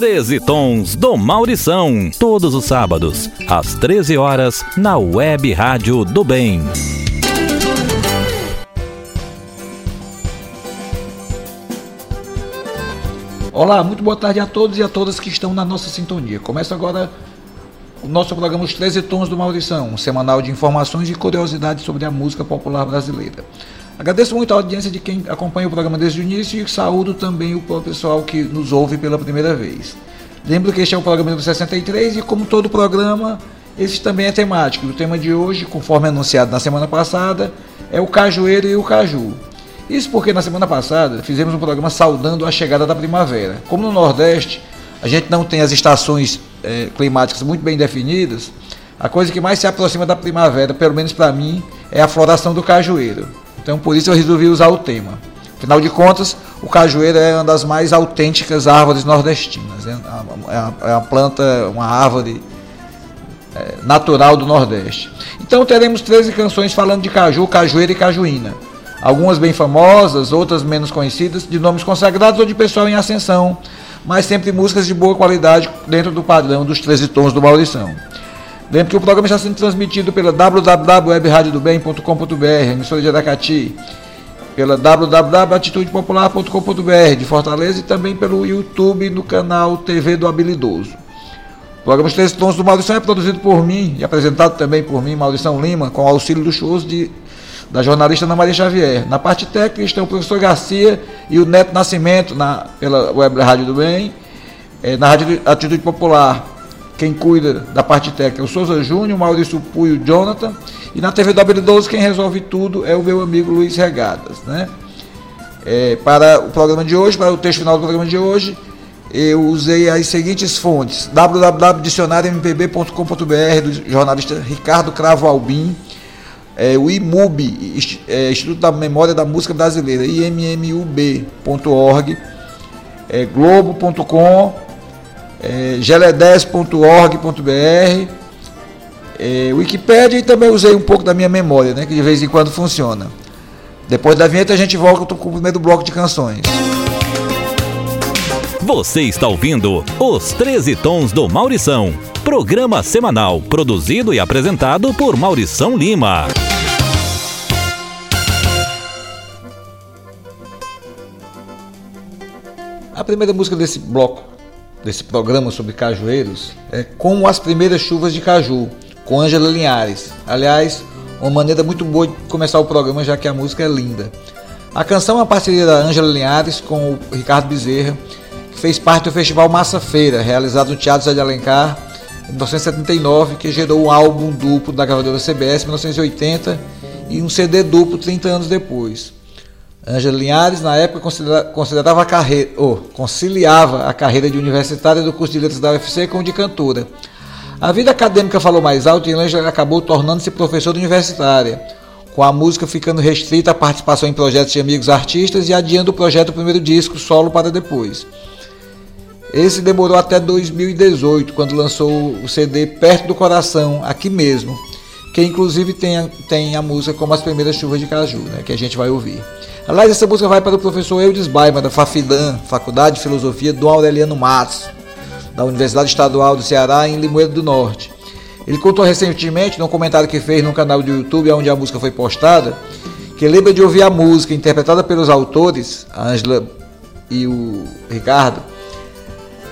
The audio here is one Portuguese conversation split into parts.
13 Tons do Maurição. Todos os sábados, às 13 horas, na Web Rádio do Bem. Olá, muito boa tarde a todos e a todas que estão na nossa sintonia. Começa agora o nosso programa Os 13 Tons do Maurição, um semanal de informações e curiosidades sobre a música popular brasileira. Agradeço muito a audiência de quem acompanha o programa desde o início e saúdo também o pessoal que nos ouve pela primeira vez. Lembro que este é o programa número 63 e, como todo programa, esse também é temático. O tema de hoje, conforme anunciado na semana passada, é o cajueiro e o caju. Isso porque na semana passada fizemos um programa saudando a chegada da primavera. Como no Nordeste a gente não tem as estações é, climáticas muito bem definidas, a coisa que mais se aproxima da primavera, pelo menos para mim, é a floração do cajueiro. Então por isso eu resolvi usar o tema. Afinal de contas, o cajueiro é uma das mais autênticas árvores nordestinas. É uma, é uma planta, uma árvore é, natural do Nordeste. Então teremos 13 canções falando de caju, cajueiro e cajuína. Algumas bem famosas, outras menos conhecidas, de nomes consagrados ou de pessoal em ascensão, mas sempre músicas de boa qualidade dentro do padrão dos 13 tons do Maurição. Lembre que o programa está sendo transmitido pela www.webradiodobem.com.br, emissora de Aracati, pela www.atitudepopular.com.br de Fortaleza e também pelo YouTube no canal TV do Habilidoso. O programa Os Três Tons do Maurição é produzido por mim e apresentado também por mim, Maurição Lima, com auxílio luxuoso de, da jornalista Ana Maria Xavier. Na parte técnica estão o professor Garcia e o Neto Nascimento na, pela Web Rádio do Bem, é, na Rádio Atitude Popular quem cuida da parte técnica é o Souza Júnior, Maurício Puio, Jonathan. E na TV do Habilidoso, quem resolve tudo é o meu amigo Luiz Regadas. Né? É, para o programa de hoje, para o texto final do programa de hoje, eu usei as seguintes fontes: www.dicionariompb.com.br do jornalista Ricardo Cravo Albim, é, o IMUB, é, Instituto da Memória da Música Brasileira, immub.org, é, globo.com é, gele10.org.br, é, Wikipedia e também usei um pouco da minha memória, né, que de vez em quando funciona. Depois da vinheta a gente volta com o primeiro bloco de canções. Você está ouvindo Os 13 Tons do Maurição, programa semanal produzido e apresentado por Maurição Lima. A primeira música desse bloco desse programa sobre cajueiros é Como as Primeiras Chuvas de Caju, com Ângela Linhares. Aliás, uma maneira muito boa de começar o programa, já que a música é linda. A canção é uma parceria da Ângela Linhares com o Ricardo Bezerra, que fez parte do Festival Massa Feira, realizado no Teatro Zé de Alencar, em 1979, que gerou um álbum duplo da gravadora CBS em 1980 e um CD duplo 30 anos depois. Ângela Linhares, na época, considerava a carreira, conciliava a carreira de universitária do curso de letras da UFC com de cantora. A vida acadêmica falou mais alto e Ângela acabou tornando-se professora universitária, com a música ficando restrita à participação em projetos de amigos artistas e adiando o projeto do primeiro disco solo para depois. Esse demorou até 2018, quando lançou o CD Perto do Coração, aqui mesmo, que inclusive tem a, tem a música como As Primeiras Chuvas de Caju, né, que a gente vai ouvir. Aliás, essa música vai para o professor Eudes Baima, da Fafidan, Faculdade de Filosofia do Aureliano Matos, da Universidade Estadual do Ceará, em Limoeiro do Norte. Ele contou recentemente, num comentário que fez no canal do YouTube, onde a música foi postada, que lembra de ouvir a música interpretada pelos autores, a Ângela e o Ricardo,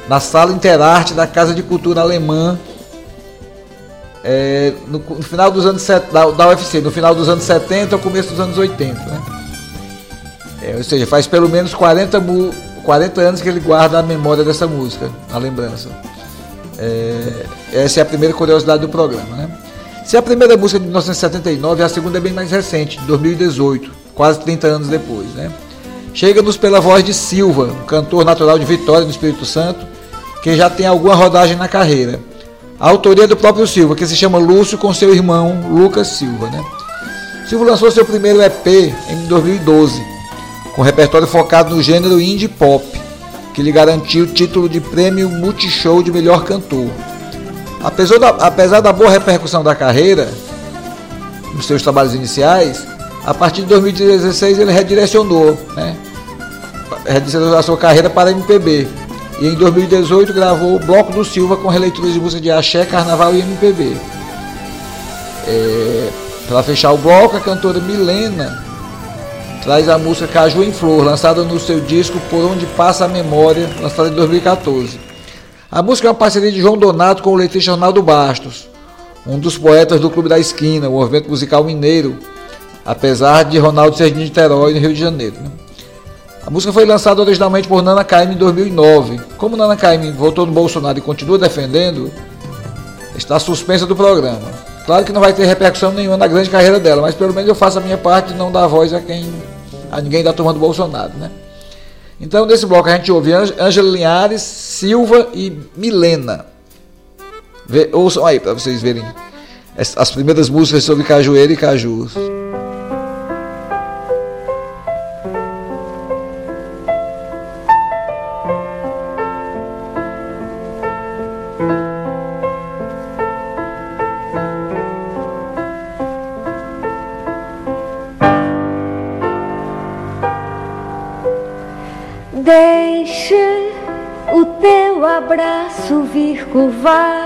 na sala Interarte da Casa de Cultura Alemã, é, no, no, final dos anos da, da UFC, no final dos anos 70 ou começo dos anos 80. Né? É, ou seja, faz pelo menos 40, 40 anos que ele guarda a memória dessa música, a lembrança. É, essa é a primeira curiosidade do programa. Né? Se a primeira música é de 1979, a segunda é bem mais recente, de 2018, quase 30 anos depois. Né? Chega-nos pela voz de Silva, cantor natural de Vitória, no Espírito Santo, que já tem alguma rodagem na carreira. A autoria é do próprio Silva, que se chama Lúcio, com seu irmão Lucas Silva. Né? Silva lançou seu primeiro EP em 2012 com repertório focado no gênero indie pop, que lhe garantiu o título de prêmio Multishow de melhor cantor. Apesar da, apesar da boa repercussão da carreira, nos seus trabalhos iniciais, a partir de 2016 ele redirecionou, né? redirecionou a sua carreira para a MPB, E em 2018 gravou o Bloco do Silva com releituras de música de axé, carnaval e MPB. É, Para fechar o bloco, a cantora Milena traz a música Caju em Flor, lançada no seu disco Por Onde Passa a Memória, lançada em 2014. A música é uma parceria de João Donato com o letrista Ronaldo Bastos, um dos poetas do Clube da Esquina, o movimento musical mineiro, apesar de Ronaldo ser de Niterói, no Rio de Janeiro. Né? A música foi lançada originalmente por Nana Caymmi em 2009. Como Nana Caymmi votou no Bolsonaro e continua defendendo, está suspensa do programa. Claro que não vai ter repercussão nenhuma na grande carreira dela, mas pelo menos eu faço a minha parte de não dar voz a quem a ninguém da turma do Bolsonaro, né? Então, nesse bloco a gente ouve Ângela Linhares, Silva e Milena. Vê, ouçam aí para vocês verem as primeiras músicas sobre cajueiro e cajus. vai.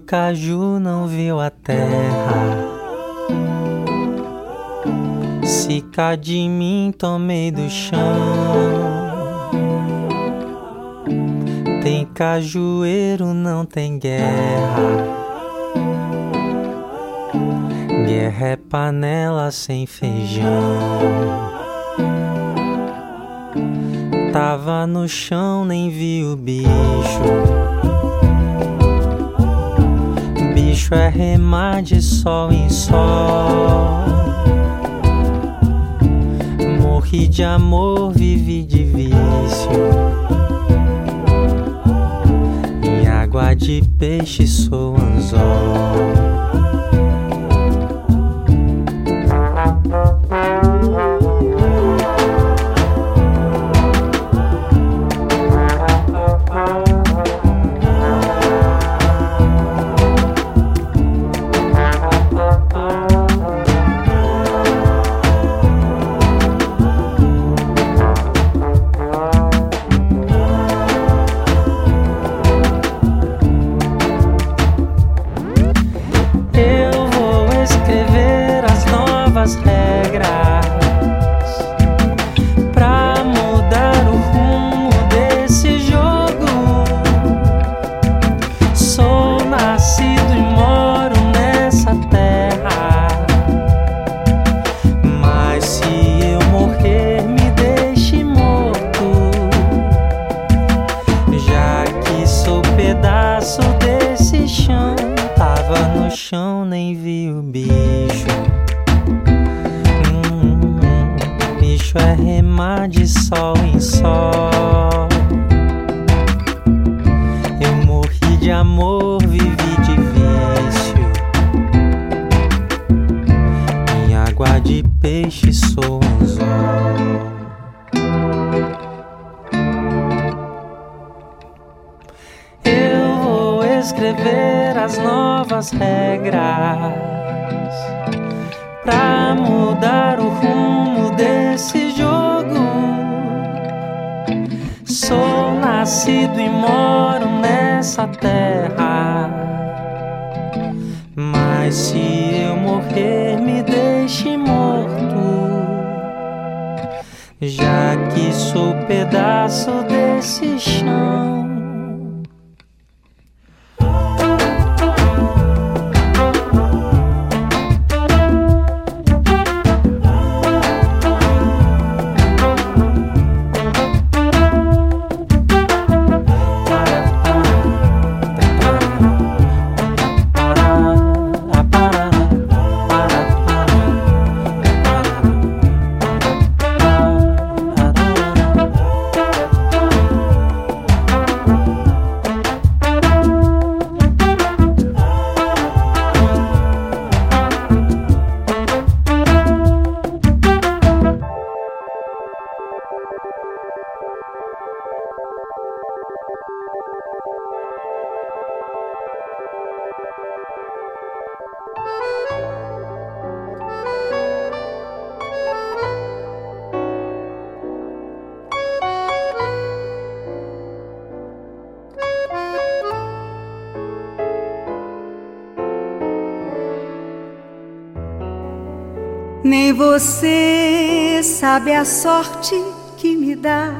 Caju não viu a terra. Se cá de mim tomei do chão. Tem cajueiro, não tem guerra. Guerra é panela sem feijão. Tava no chão, nem vi o bicho. É remar de sol em sol. Morri de amor, vivi de vício. Em água de peixe sou anzol. de sol em sol. Eu morri de amor, vivi de vício. Em água de peixe sou um zóio. Eu vou escrever as novas regras nascido e moro nessa terra. Mas se eu morrer, me deixe morto, já que sou pedaço desse chão. Nem você sabe a sorte que me dá.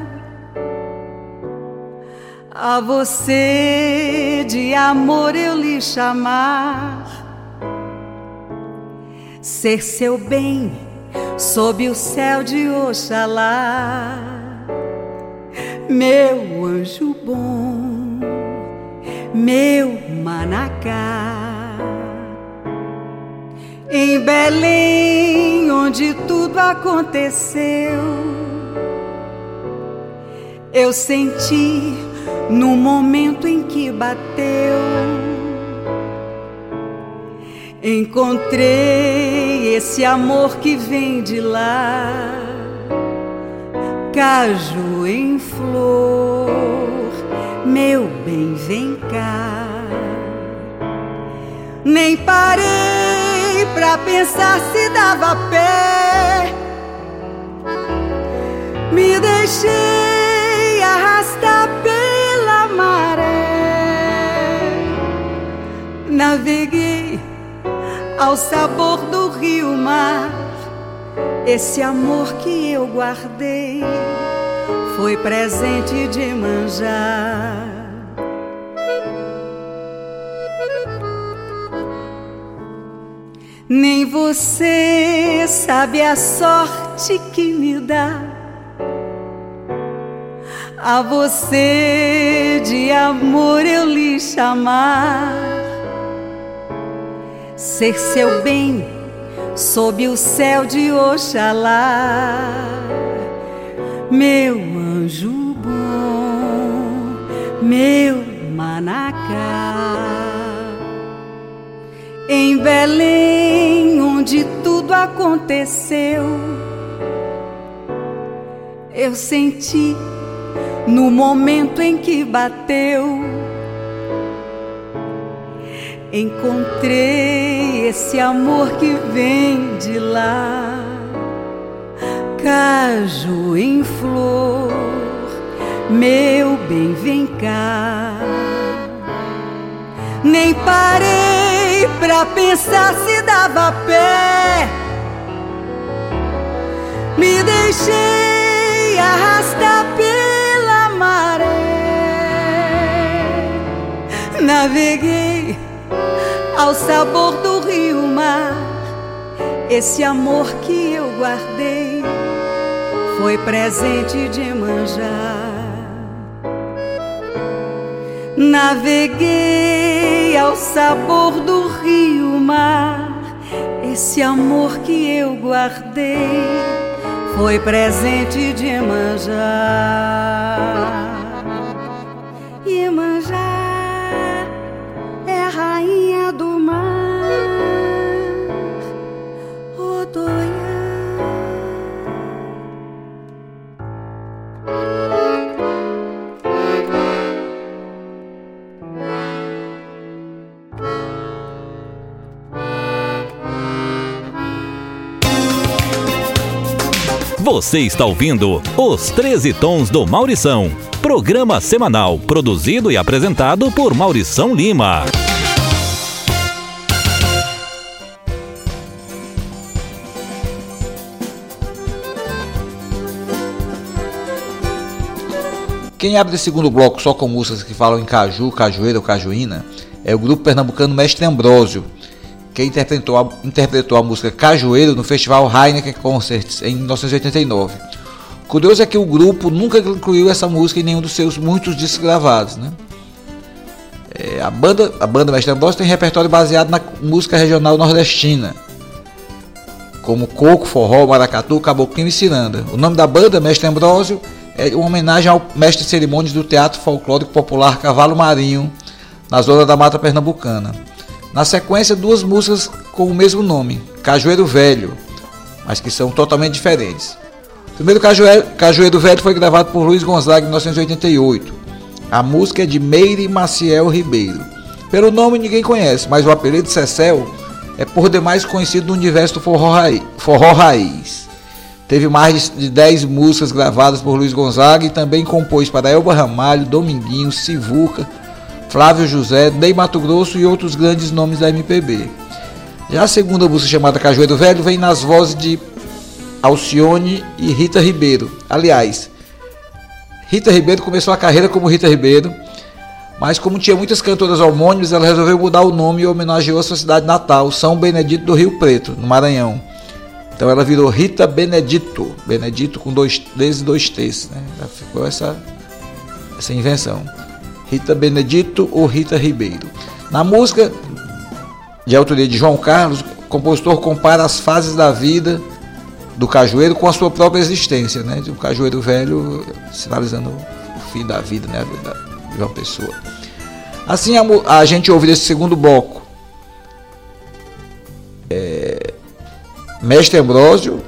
A você de amor eu lhe chamar. Ser seu bem sob o céu de Oxalá. Meu anjo bom, meu manacá. Em Belém, onde tudo aconteceu, eu senti no momento em que bateu. Encontrei esse amor que vem de lá, caju em flor, meu bem, vem cá. Nem parei pra pensar se dava pé. Me deixei arrastar pela maré. Naveguei ao sabor do rio mar. Esse amor que eu guardei foi presente de manjar. Nem você sabe a sorte que me dá. A você de amor eu lhe chamar. Ser seu bem sob o céu de Oxalá. Meu anjo bom, meu manacá. Em Belém, onde tudo aconteceu, eu senti no momento em que bateu. Encontrei esse amor que vem de lá, caju em flor, meu bem, vem cá. Nem parei pra pensar se dava pé. Me deixei arrastar pela maré. Naveguei ao sabor do rio mar. Esse amor que eu guardei foi presente de manjar. Naveguei ao sabor do rio mar. Esse amor que eu guardei foi presente de Iemanjá. Você está ouvindo Os 13 Tons do Maurição. Programa semanal produzido e apresentado por Maurição Lima. Quem abre o segundo bloco só com músicas que falam em caju, cajueira ou cajuína é o grupo pernambucano Mestre Ambrósio, que interpretou a, interpretou a música Cajueiro no Festival Heineken Concerts em 1989. Curioso é que o grupo nunca incluiu essa música em nenhum dos seus muitos discos gravados. Né? É, a, banda, a banda Mestre Ambrósio tem repertório baseado na música regional nordestina, como coco, forró, maracatu, caboclinho e ciranda. O nome da banda, Mestre Ambrósio, é uma homenagem ao mestre de cerimônias do Teatro Folclórico Popular Cavalo Marinho, na zona da Mata Pernambucana. Na sequência, duas músicas com o mesmo nome, Cajueiro Velho, mas que são totalmente diferentes. O primeiro Cajueiro, Velho foi gravado por Luiz Gonzaga em 1988. A música é de Meire Maciel Ribeiro. Pelo nome ninguém conhece, mas o apelido Cecel é por demais conhecido no universo do forró raiz. Forró raiz. Teve mais de 10 músicas gravadas por Luiz Gonzaga e também compôs para Elba Ramalho, Dominguinho, Sivuca, Flávio José, Ney Mato Grosso e outros grandes nomes da MPB. Já a segunda música chamada Cajueiro Velho vem nas vozes de Alcione e Rita Ribeiro. Aliás, Rita Ribeiro começou a carreira como Rita Ribeiro, mas como tinha muitas cantoras homônimas, ela resolveu mudar o nome e homenageou a sua cidade natal, São Benedito do Rio Preto, no Maranhão. Então ela virou Rita Benedito, Benedito com dois Ds e dois T's. Né? Ficou essa, essa invenção. Rita Benedito ou Rita Ribeiro. Na música, de autoria de João Carlos, o compositor compara as fases da vida do cajueiro com a sua própria existência, né? O cajueiro velho sinalizando o fim da vida, né? De uma pessoa. Assim a, a gente ouve desse segundo bloco. É, Mestre Ambrósio,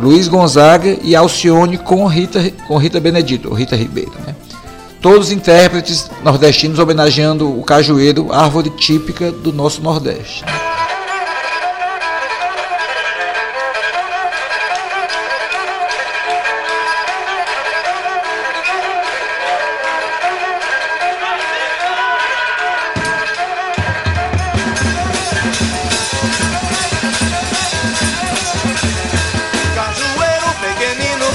Luiz Gonzaga e Alcione com Rita, com Rita Benedito, Rita Ribeiro. Né? Todos intérpretes nordestinos homenageando o cajueiro, árvore típica do nosso Nordeste. Cajueiro pequenino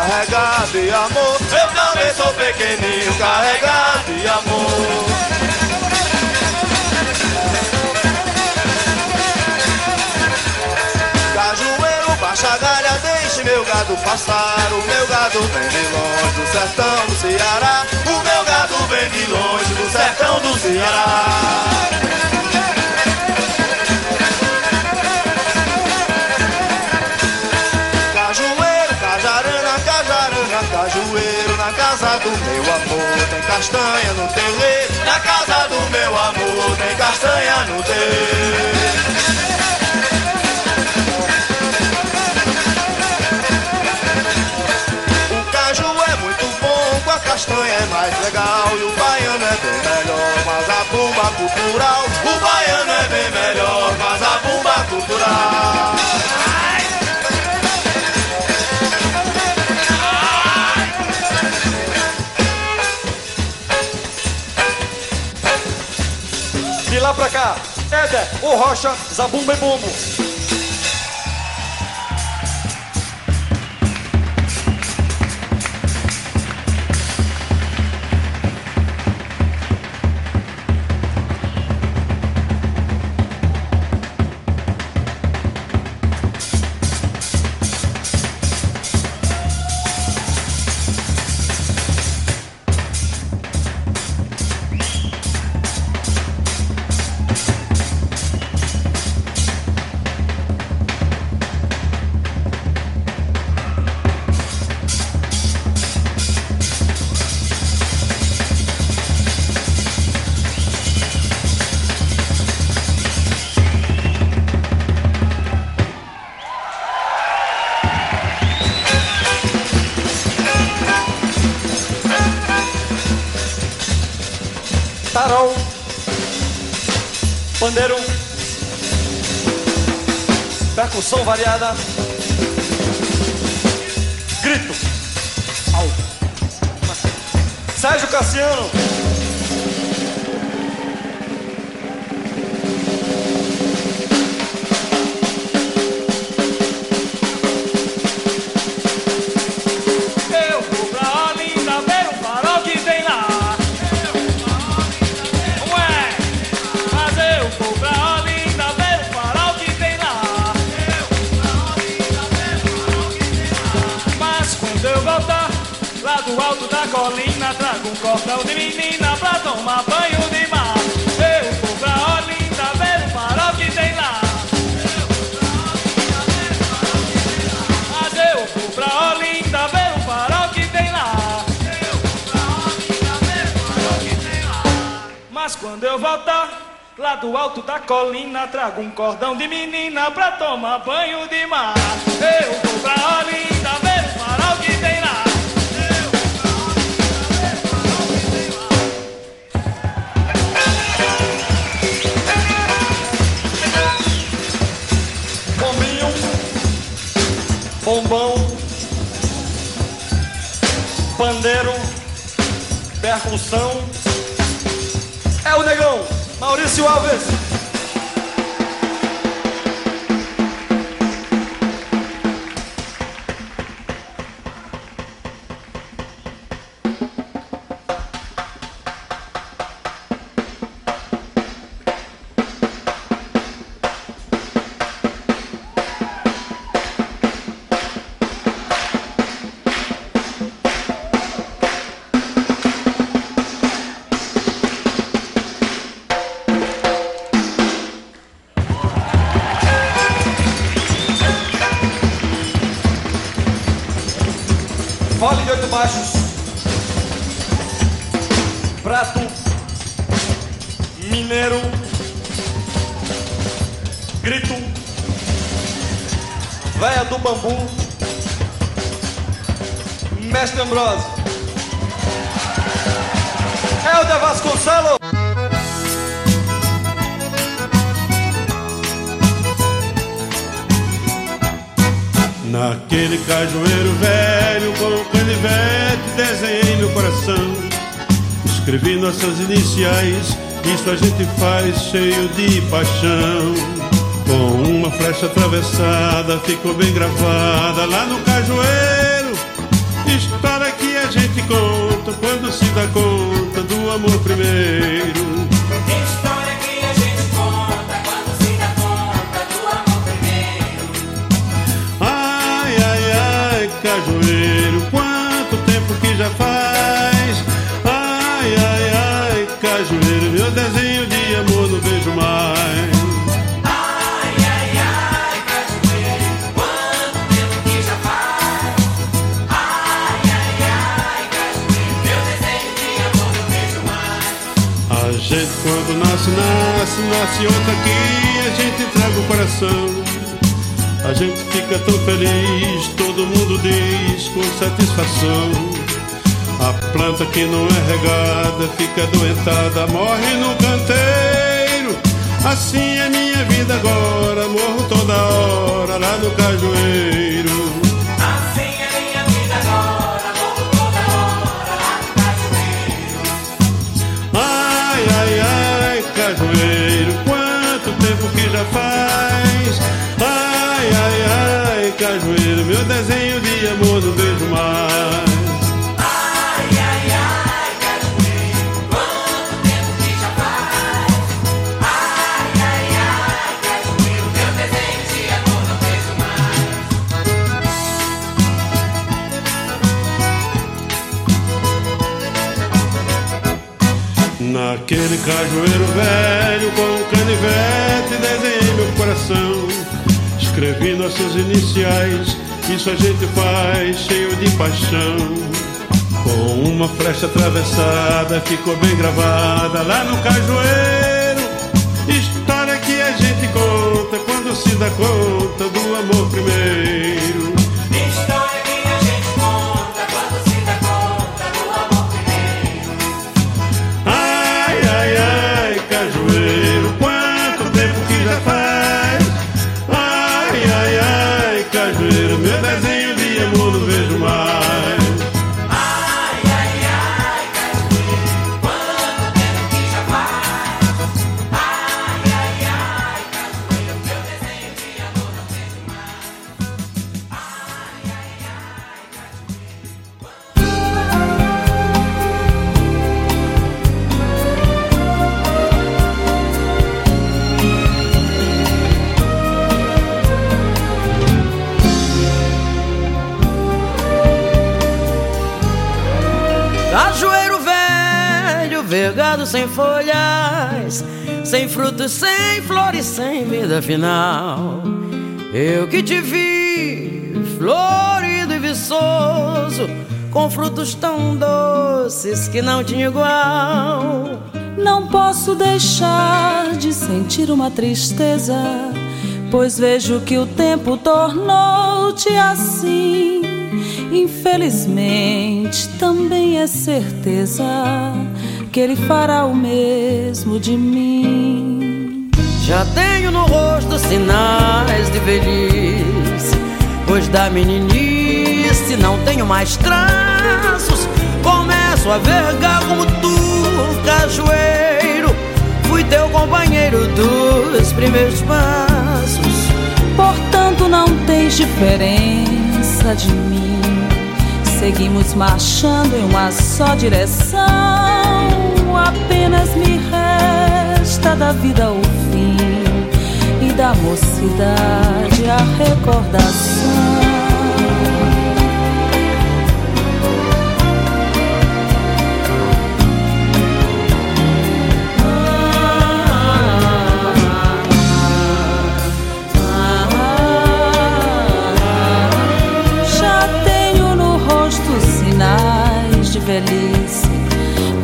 carregado de amor. Eu também sou pequenininho, carregado de amor. Cajueiro, baixa galha, deixe meu gado passar. O meu gado vem de longe do sertão do Ceará. O meu gado vem de longe do sertão do Ceará. Na casa do meu amor tem castanha no terreiro Na casa do meu amor tem castanha no é a castanha é mais legal E o baiano é bem melhor, mas a bomba cultural O baiano é bem melhor, mas a bomba cultural lá pra cá, Éder, o Rocha, Zabumba e Bumbo. Percussão variada, grito, alto. Sérgio Cassiano, eu voltar lá do alto da colina, trago um cordão de menina pra tomar banho de mar. Eu vou pra Olinda ver o farol que tem lá. bombinho, bombão, pandeiro, percussão. É o negão, Maurício Alves. Iniciais, isso a gente faz cheio de paixão. Com uma flecha atravessada ficou bem gravada. Lá no cajueiro História que a gente conta quando se dá conta do amor primeiro. História que a gente conta quando se dá conta do amor primeiro. Ai, ai, ai, A nasce, nasce, nasce outra aqui, a gente entrega o coração. A gente fica tão feliz, todo mundo diz com satisfação. A planta que não é regada fica doentada, morre no canteiro. Assim é minha vida agora, morro toda hora lá no cajueiro. Cajueiro, quanto tempo que já faz? Ai, ai, ai, cajueiro, meu desenho de amor não vejo mais. Naquele cajueiro velho com canivete desenhei meu coração. Escrevi nossas iniciais, isso a gente faz cheio de paixão. Com uma flecha atravessada ficou bem gravada lá no cajueiro. História que a gente conta quando se dá conta do amor primeiro sem frutos, sem flores, sem vida final. Eu que te vi, florido e viçoso, com frutos tão doces que não tinha igual. Não posso deixar de sentir uma tristeza, pois vejo que o tempo tornou-te assim. Infelizmente, também é certeza que ele fará o mesmo de mim. Já tenho no rosto sinais de velhice, pois da meninice não tenho mais traços. Começo a vergar como tu, cajueiro. Fui teu companheiro dos primeiros passos. Portanto, não tens diferença de mim. Seguimos marchando em uma só direção. Apenas me resta da vida o fim e da mocidade a recordação. Já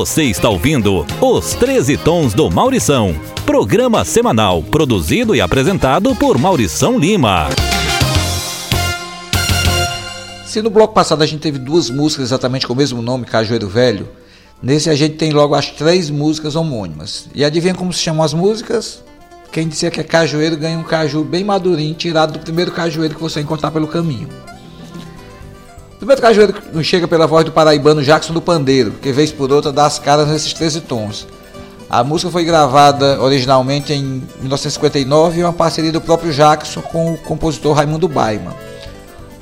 Você está ouvindo Os 13 Tons do Maurição, programa semanal produzido e apresentado por Maurição Lima. Se no bloco passado a gente teve duas músicas exatamente com o mesmo nome, Cajueiro Velho, nesse a gente tem logo as três músicas homônimas. E adivinha como se chamam as músicas? Quem disser que é cajueiro ganha um caju bem madurinho, tirado do primeiro cajueiro que você encontrar pelo caminho. Primeiro cajueiro nos chega pela voz do paraibano Jackson do Pandeiro, que vez por outra dá as caras nesses 13 tons. A música foi gravada originalmente em 1959 em uma parceria do próprio Jackson com o compositor Raimundo Baiman.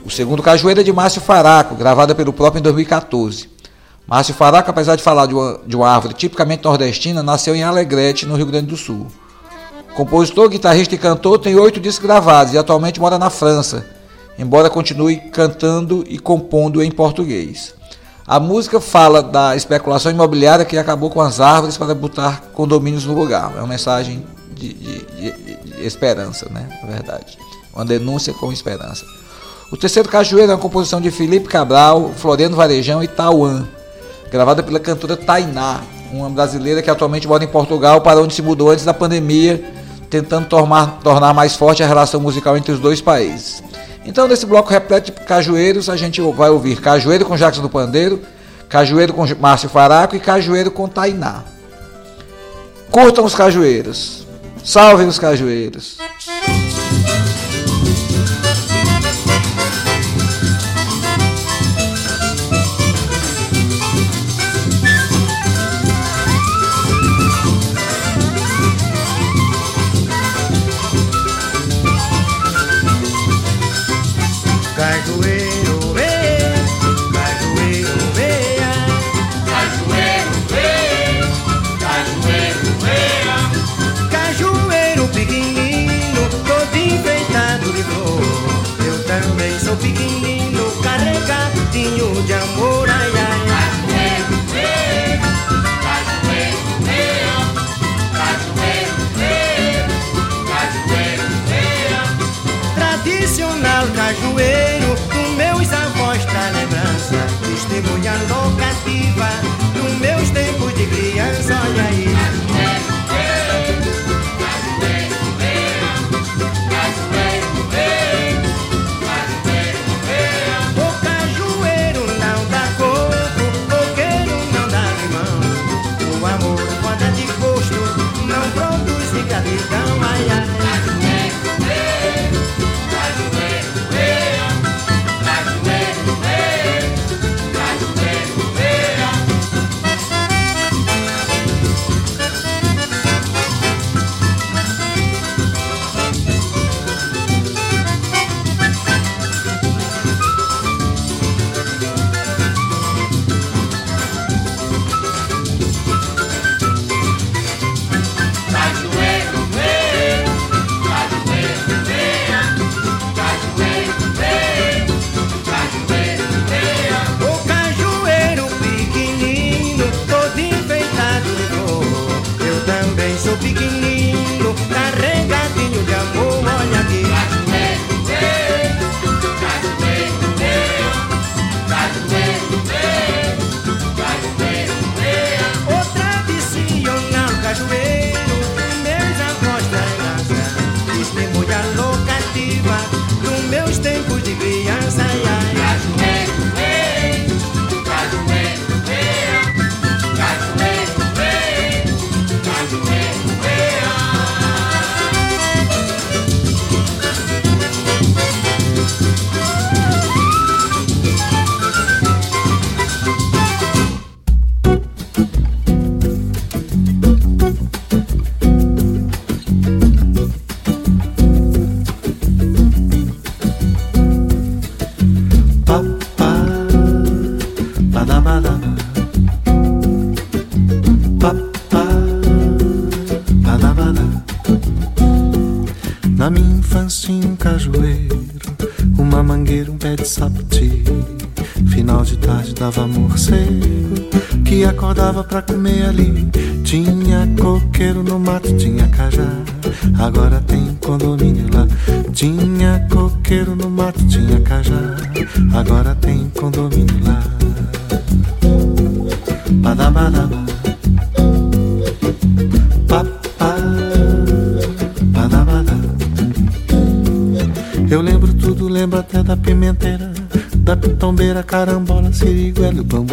O segundo cajueiro é de Márcio Faraco, gravada pelo próprio em 2014. Márcio Faraco, apesar de falar de uma, de uma árvore tipicamente nordestina, nasceu em Alegrete, no Rio Grande do Sul. Compositor, guitarrista e cantor, tem oito discos gravados e atualmente mora na França, embora continue cantando e compondo em português. A música fala da especulação imobiliária que acabou com as árvores para botar condomínios no lugar. É uma mensagem de, de, de, de esperança, né? Na verdade. Uma denúncia com esperança. O terceiro Cajueiro é uma composição de Felipe Cabral, Floriano Varejão e Tauan, gravada pela cantora Tainá, uma brasileira que atualmente mora em Portugal, para onde se mudou antes da pandemia tentando tornar, tornar mais forte a relação musical entre os dois países. Então, nesse bloco repleto de cajueiros, a gente vai ouvir Cajueiro com Jackson do Pandeiro, Cajueiro com Márcio Faraco e Cajueiro com Tainá. Curtam os cajueiros. Salvem os cajueiros. Acordava pra comer ali.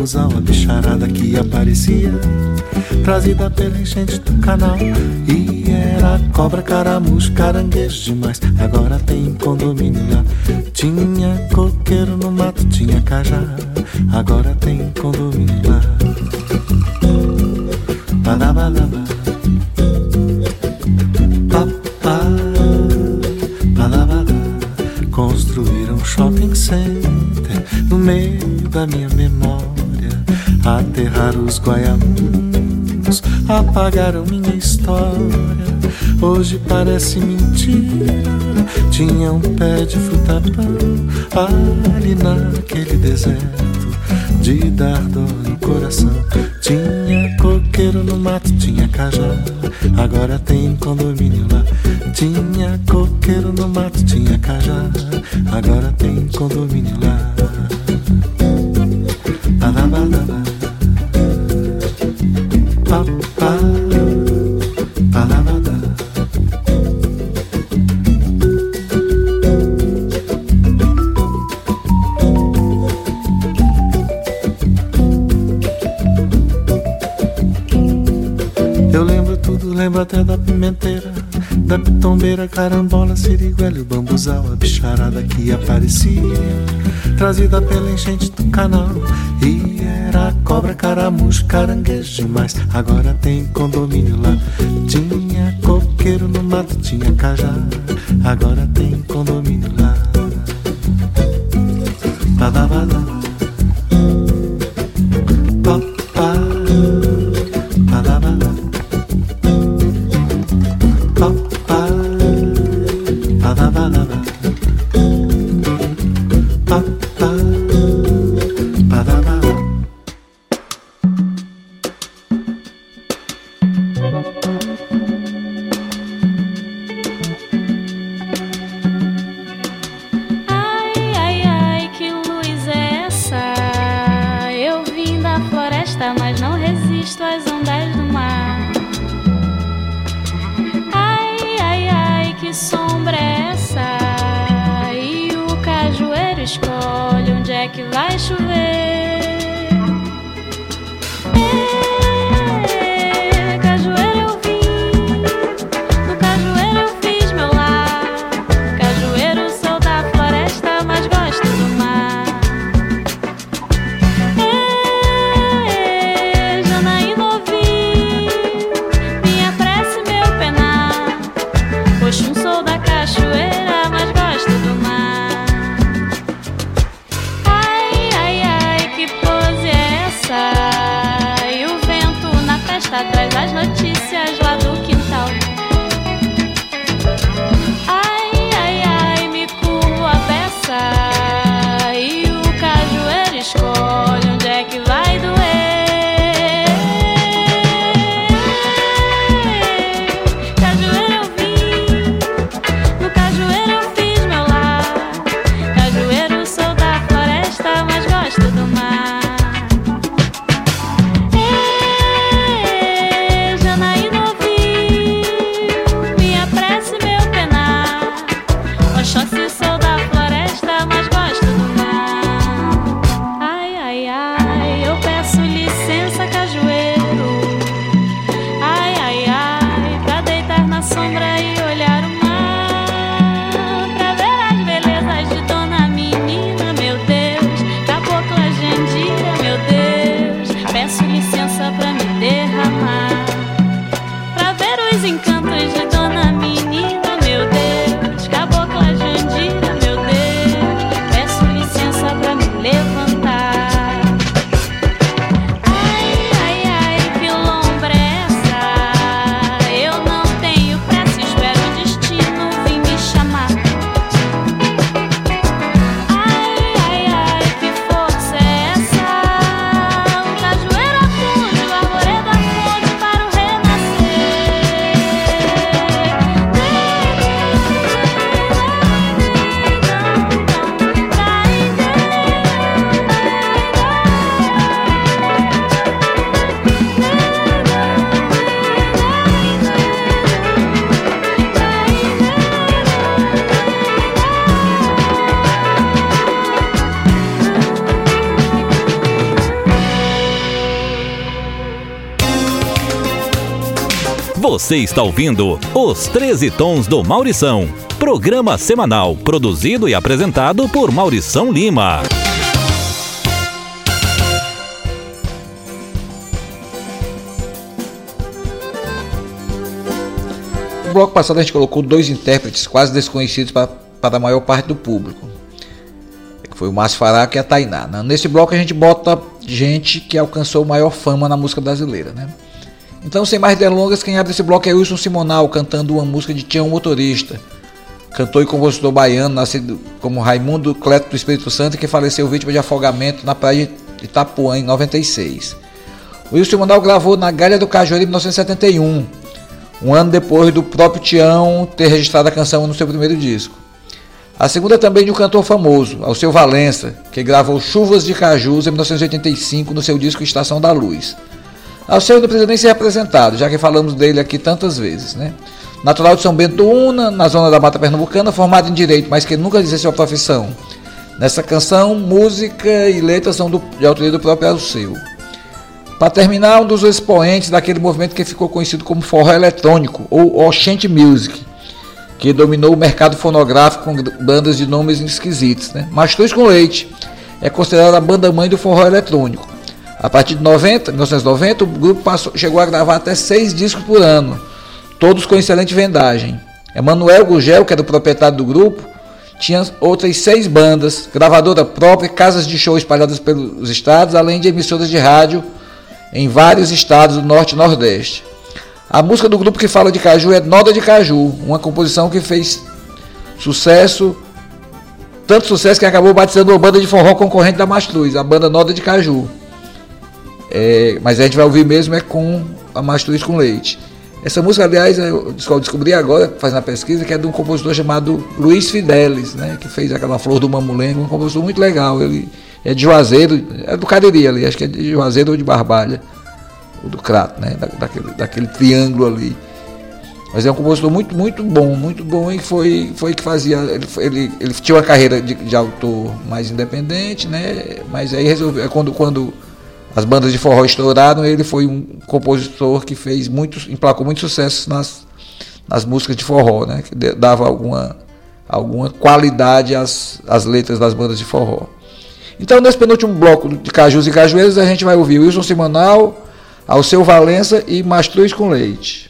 Siriguela, o bambuzal, a bicharada que aparecia, trazida pela enchente do canal. E era cobra, caramujo, caranguejo demais. Agora tem condomínio lá. Tinha coqueiro no mato, tinha cajá. Pé de fruta pão ali naquele deserto de dar dor no coração. Tinha coqueiro no mato, tinha cajá. Agora tem condomínio lá. Tinha coqueiro no mato, tinha cajá. Agora tem condomínio lá. Carambola, siriguela e o bambuzal, a bicharada que aparecia, trazida pela enchente do canal. E era cobra, caramujo, caranguejo demais. Agora tem condomínio lá. Tinha coqueiro no mato, tinha cajá. Agora tem condomínio lá. Badabada. Você está ouvindo Os 13 Tons do Maurição. Programa semanal produzido e apresentado por Maurição Lima. No bloco passado a gente colocou dois intérpretes quase desconhecidos para, para a maior parte do público. Que foi o Márcio Faraco e a Tainá. né? Nesse bloco a gente bota gente que alcançou maior fama na música brasileira. Né? Então, sem mais delongas, quem abre esse bloco é Wilson Simonal, cantando uma música de Tião Motorista. Cantor e compositor baiano, nascido como Raimundo Cleto do Espírito Santo, que faleceu vítima de afogamento na praia de Itapuã em 96. O Wilson Simonal gravou na Galha do Cajueiro em 1971, um ano depois do próprio Tião ter registrado a canção no seu primeiro disco. A segunda também de um cantor famoso, Alceu Valença, que gravou Chuvas de Cajus em 1985 no seu disco Estação da Luz. Alceu não precisa nem ser apresentado, já que falamos dele aqui tantas vezes. Né? Natural de São Bento Una, na zona da Mata Pernambucana, formado em Direito, mas que nunca dizia sua profissão. Nessa canção, música e letra são do, de autoria do próprio Alceu. Para terminar, um dos expoentes daquele movimento que ficou conhecido como forró eletrônico, ou Oshent Music, que dominou o mercado fonográfico com bandas de nomes esquisitos. Né? Mastruz com Leite é considerada a banda mãe do forró eletrônico. A partir de 90, 1990, o grupo passou, chegou a gravar até seis discos por ano, todos com excelente vendagem. Emanuel Gugel, que era o proprietário do grupo, tinha outras seis bandas, gravadora própria, casas de show espalhadas pelos estados, além de emissoras de rádio em vários estados do norte e nordeste. A música do grupo que fala de caju é Noda de Caju, uma composição que fez sucesso, tanto sucesso que acabou batizando uma banda de forró concorrente da Mastruz, a banda Noda de Caju. É, mas a gente vai ouvir mesmo é com a Mastruz com Leite. Essa música, aliás, eu descobri agora, fazendo a pesquisa, que é de um compositor chamado Luiz Fidelis, né, que fez aquela Flor do Mamulengo, um compositor muito legal. Ele é de Juazeiro, é do Cariri ali, acho que é de Juazeiro ou de Barbalha, ou do Crato, né, da, daquele, daquele triângulo ali. Mas é um compositor muito, muito bom, muito bom e foi, foi que fazia. Ele, ele, ele tinha uma carreira de, de autor mais independente, né? Mas aí resolveu. Quando, quando as bandas de forró estouraram, ele foi um compositor que fez muitos, emplacou muito sucesso nas, nas músicas de forró, né? Que dava alguma, alguma qualidade às, às letras das bandas de forró. Então, nesse penúltimo bloco de Cajus e Cajueiros, a gente vai ouvir Wilson Simonal, Alceu Valença e Mastruz com Leite.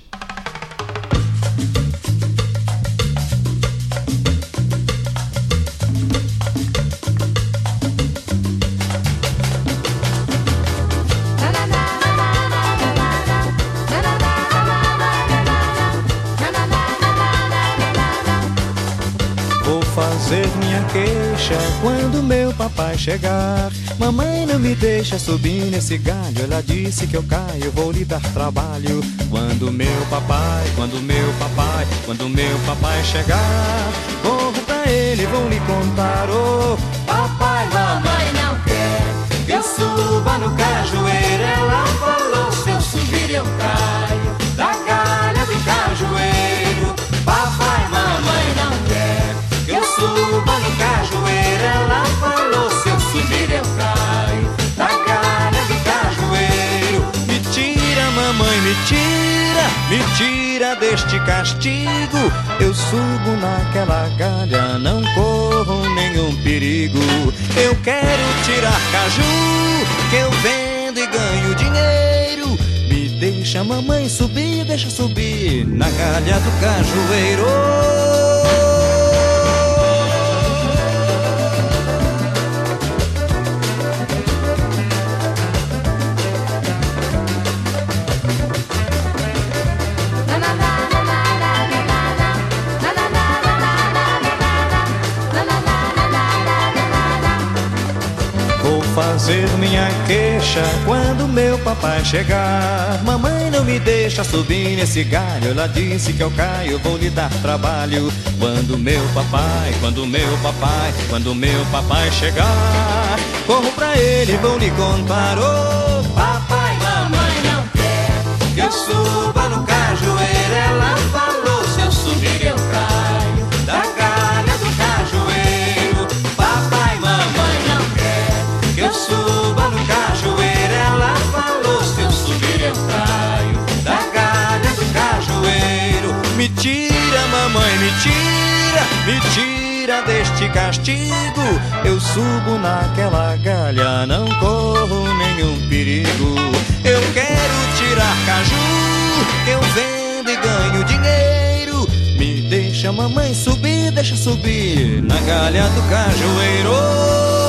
Queixa quando meu papai chegar. Mamãe não me deixa subir nesse galho. Ela disse que eu caio, vou lhe dar trabalho. Quando meu papai, quando meu papai, quando meu papai chegar, corro pra ele, vou lhe contar. Oh, papai, mamãe não quer que eu suba no cajueiro. Ela me tira deste castigo. Eu subo naquela galha, não corro nenhum perigo. Eu quero tirar caju, que eu vendo e ganho dinheiro. Me deixa, mamãe, subir, deixa subir na galha do cajueiro. Fazer minha queixa quando meu papai chegar. Mamãe não me deixa subir nesse galho. Ela disse que eu caio, vou lhe dar trabalho. Quando meu papai, quando meu papai, quando meu papai chegar, corro pra ele, vou lhe contar. Oh, papai, mamãe não quer que eu suba no cajueiro. Ela me tira deste castigo. Eu subo naquela galha, não corro nenhum perigo. Eu quero tirar caju, eu vendo e ganho dinheiro. Me deixa mamãe subir, deixa subir na galha do cajueiro.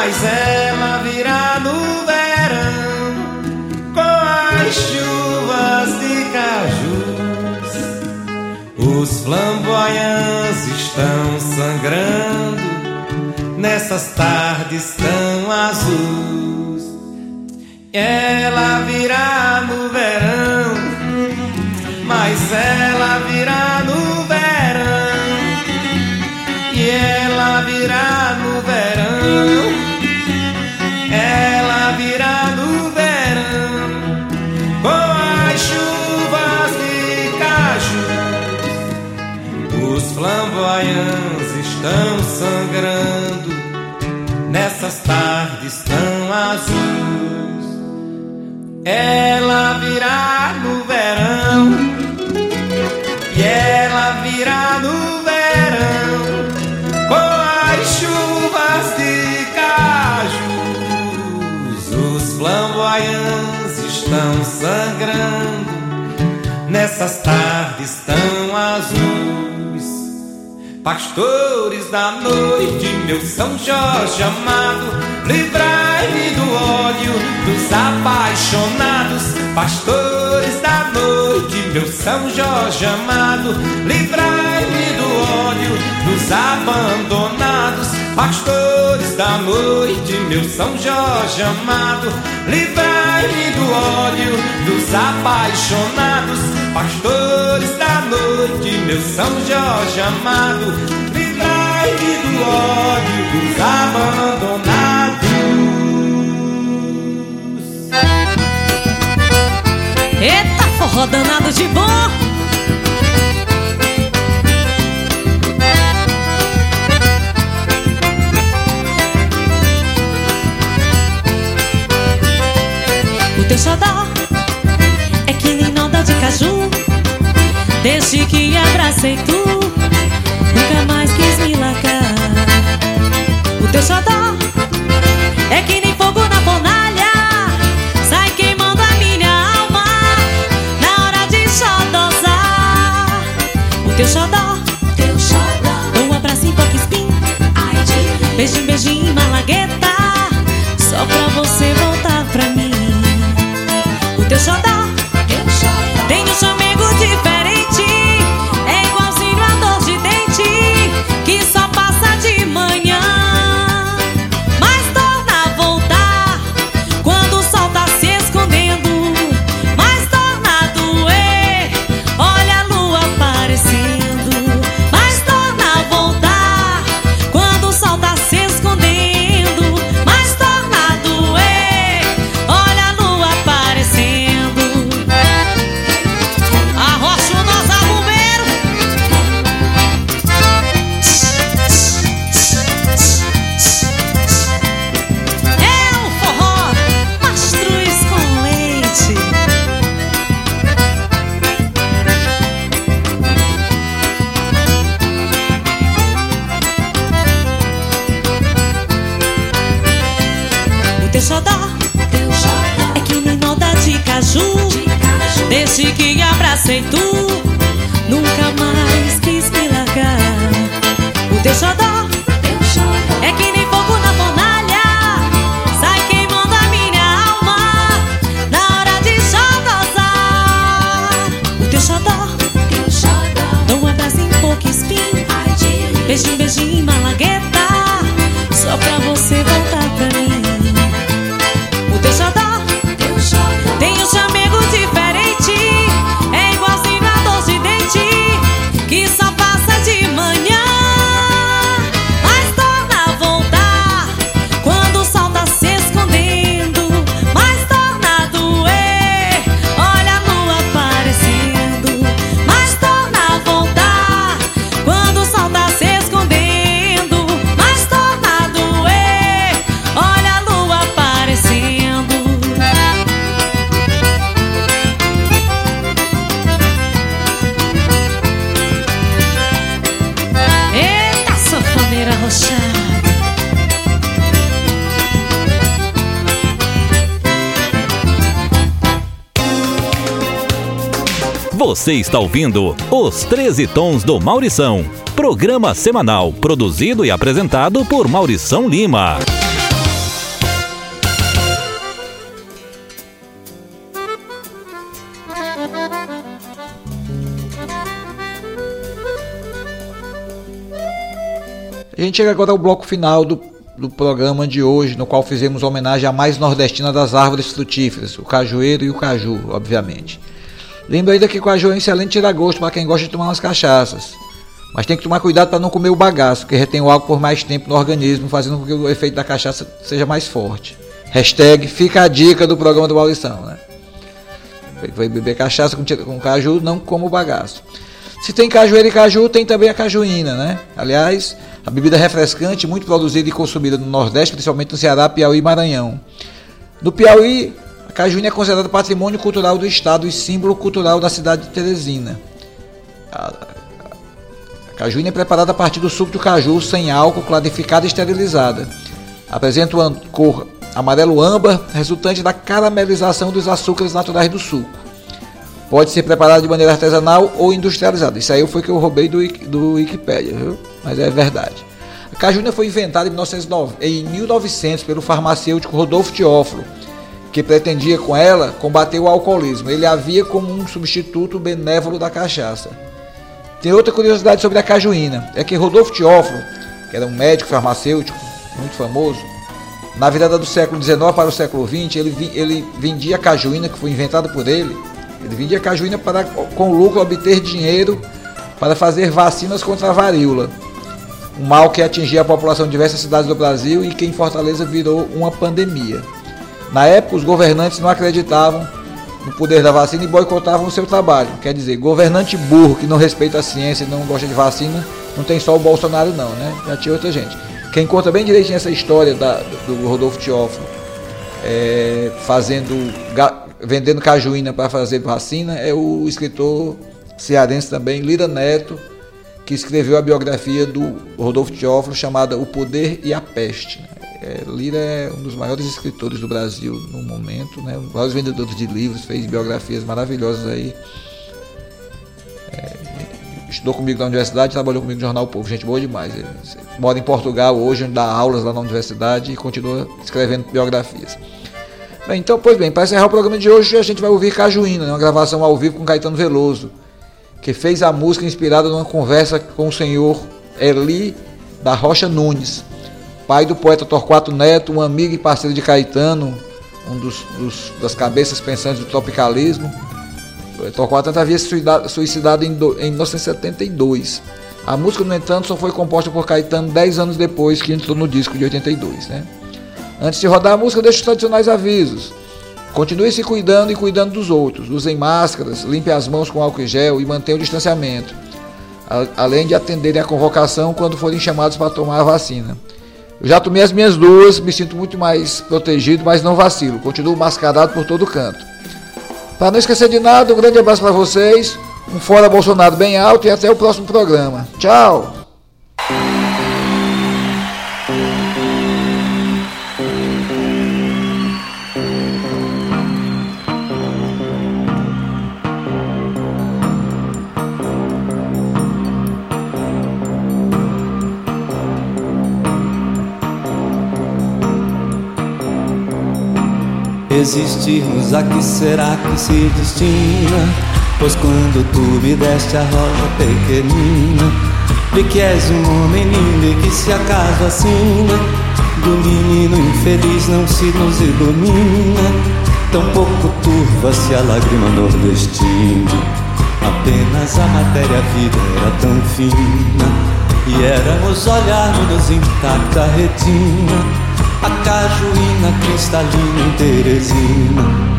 mas ela virá no verão com as chuvas de cajus. Os flamboyantes estão sangrando nessas tardes tão azuis. Ela virá no verão, mas ela virá no nessas tardes tão azuis. Ela virá no verão, e ela virá no verão com as chuvas de cajus. Os flamboyantes estão sangrando nessas tardes tão azuis. Pastores da noite, meu São Jorge amado, livrai-me do ódio dos apaixonados. Pastores da noite, meu São Jorge amado, livrai-me do ódio dos abandonados. Pastores da noite, meu São Jorge amado, livrai-me do ódio dos apaixonados. Pastores da noite, meu São Jorge amado, livrai-me do ódio dos abandonados. Eita, forró danado de bom! Desde que abracei tu, nunca mais quis me largar. O teu xodó é que nem fogo na fornalha, sai queimando a minha alma na hora de xodosar. O teu xodó, teu xodó, um abraço em pouco espinho, beijinho, beijinho, Você está ouvindo Os 13 Tons do Maurição. Programa semanal produzido e apresentado por Maurição Lima. A gente chega agora ao bloco final do, do programa de hoje, no qual fizemos homenagem à mais nordestina das árvores frutíferas, o cajueiro e o caju, obviamente. Lembra ainda que o caju é um excelente tira-gosto para quem gosta de tomar umas cachaças. Mas tem que tomar cuidado para não comer o bagaço, que retém o álcool por mais tempo no organismo, fazendo com que o efeito da cachaça seja mais forte. Hashtag fica a dica do programa do Maurição, né? Vai beber cachaça com, com caju, não como o bagaço. Se tem cajueiro e caju, tem também a cajuína, né? Aliás, a bebida refrescante muito produzida e consumida no Nordeste, principalmente no Ceará, Piauí e Maranhão. No Piauí, a cajuína é considerada patrimônio cultural do estado e símbolo cultural da cidade de Teresina. A, cajuína é preparada a partir do suco do caju sem álcool, clarificada e esterilizada. Apresenta uma cor amarelo âmbar, resultante da caramelização dos açúcares naturais do suco. Pode ser preparado de maneira artesanal ou industrializada. Isso aí foi que eu roubei do, do Wikipedia, viu? Mas é verdade. A cajuína foi inventada em 1909 em 1900 pelo farmacêutico Rodolfo Teófilo, que pretendia com ela combater o alcoolismo. Ele havia como um substituto benévolo da cachaça. Tem outra curiosidade sobre a cajuína, é que Rodolfo Teófilo, que era um médico farmacêutico muito famoso, na virada do século XIX para o século XX, ele, ele vendia a cajuína, que foi inventada por ele, ele vendia a cajuína para, com lucro, obter dinheiro para fazer vacinas contra a varíola, um mal que atingia a população de diversas cidades do Brasil e que em Fortaleza virou uma pandemia. Na época, os governantes não acreditavam no poder da vacina e boicotavam o seu trabalho. Quer dizer, governante burro que não respeita a ciência e não gosta de vacina, não tem só o Bolsonaro não, né? Já tinha outra gente. Quem conta bem direitinho essa história da- do Rodolfo Teófilo, é, fazendo, ga- vendendo cajuína para fazer vacina, é o escritor cearense também, Lira Neto, que escreveu a biografia do Rodolfo Teófilo chamada O Poder e a Peste. É, Lira é um dos maiores escritores do Brasil no momento, né? maiores vendedores de livros, fez biografias maravilhosas aí. É, estudou comigo na universidade, trabalhou comigo no Jornal o Povo, gente boa demais. Ele mora em Portugal hoje, dá aulas lá na universidade e continua escrevendo biografias. Bem, então, pois bem, para encerrar o programa de hoje, a gente vai ouvir Cajuína, né? uma gravação ao vivo com Caetano Veloso, que fez a música inspirada numa conversa com o senhor Eli da Rocha Nunes, pai do poeta Torquato Neto, um amigo e parceiro de Caetano, um dos, dos- das cabeças pensantes do tropicalismo. O Torquato Neto havia suicidado, suicidado em, do- em 1972. A música, no entanto, só foi composta por Caetano 10 anos depois que entrou no disco de 82. Né? Antes de rodar a música, deixa os tradicionais avisos. Continue se cuidando e cuidando dos outros. Usem máscaras, limpe as mãos com álcool e gel e mantenha o distanciamento. Além de atenderem a convocação quando forem chamados para tomar a vacina. Eu já tomei as minhas duas, me sinto muito mais protegido, mas não vacilo. Continuo mascarado por todo canto. Para não esquecer de nada, um grande abraço para vocês. Um fora Bolsonaro bem alto e até o próximo programa. Tchau! Existirmos a que será que se destina? Pois quando tu me deste a rosa pequenina, de que és um homem lindo e que se acaso assina, do menino infeliz não se nos ilumina, tão pouco turva-se a lágrima nordestina. Apenas a matéria vida era tão fina, e éramos olharmos intacta retina a cajuína cristalina em Teresina.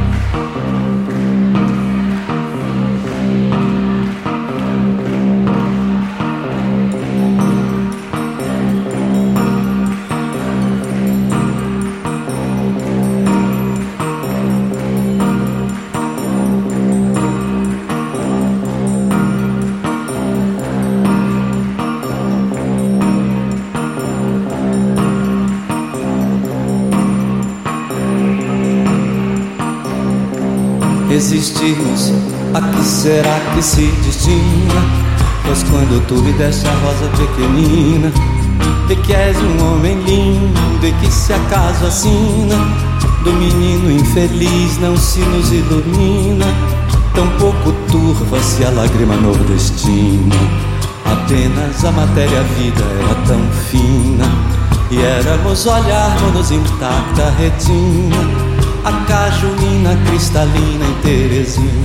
A que será que se destina? Pois quando tu me deste a rosa pequenina, de que és um homem lindo e que se acaso assina, do menino infeliz não se nos ilumina, tão pouco turva-se a lágrima nordestina. Apenas a matéria-vida era tão fina, e éramos olharmos intacta retina a cajuína cristalina em Teresina.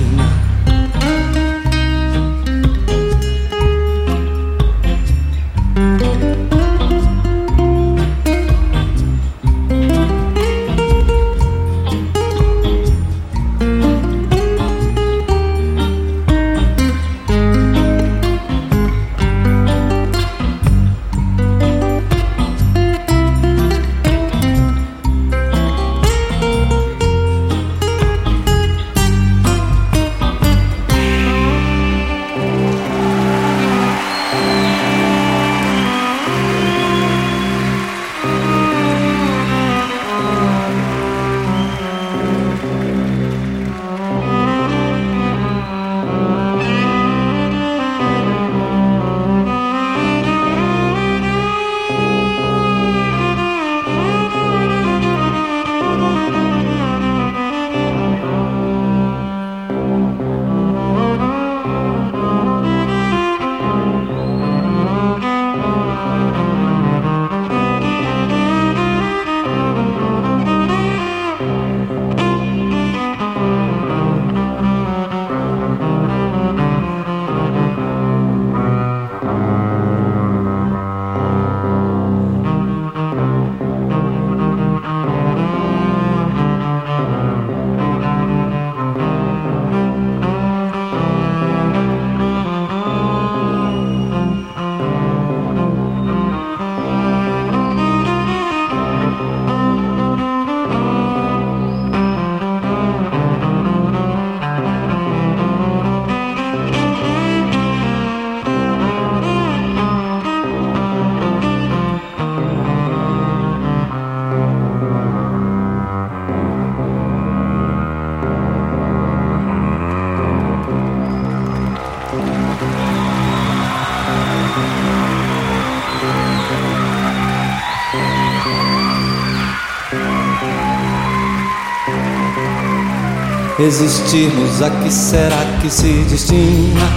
Existirmos a que será que se destina?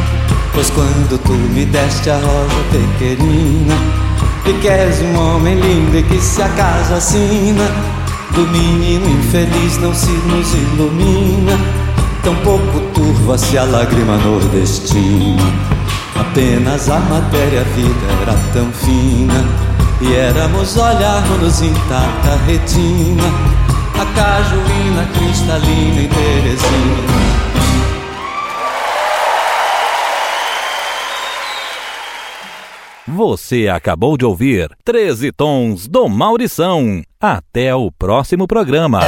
Pois quando tu me deste a rosa pequenina, e que um homem lindo e que se acaso assina, do menino infeliz não se nos ilumina, tão pouco turva-se a lágrima nordestina. Apenas a matéria vida era tão fina, e éramos olharmos intacta retina a cajuína cristalina em Teresina. Você acabou de ouvir 13 Tons do Maurição. Até o próximo programa.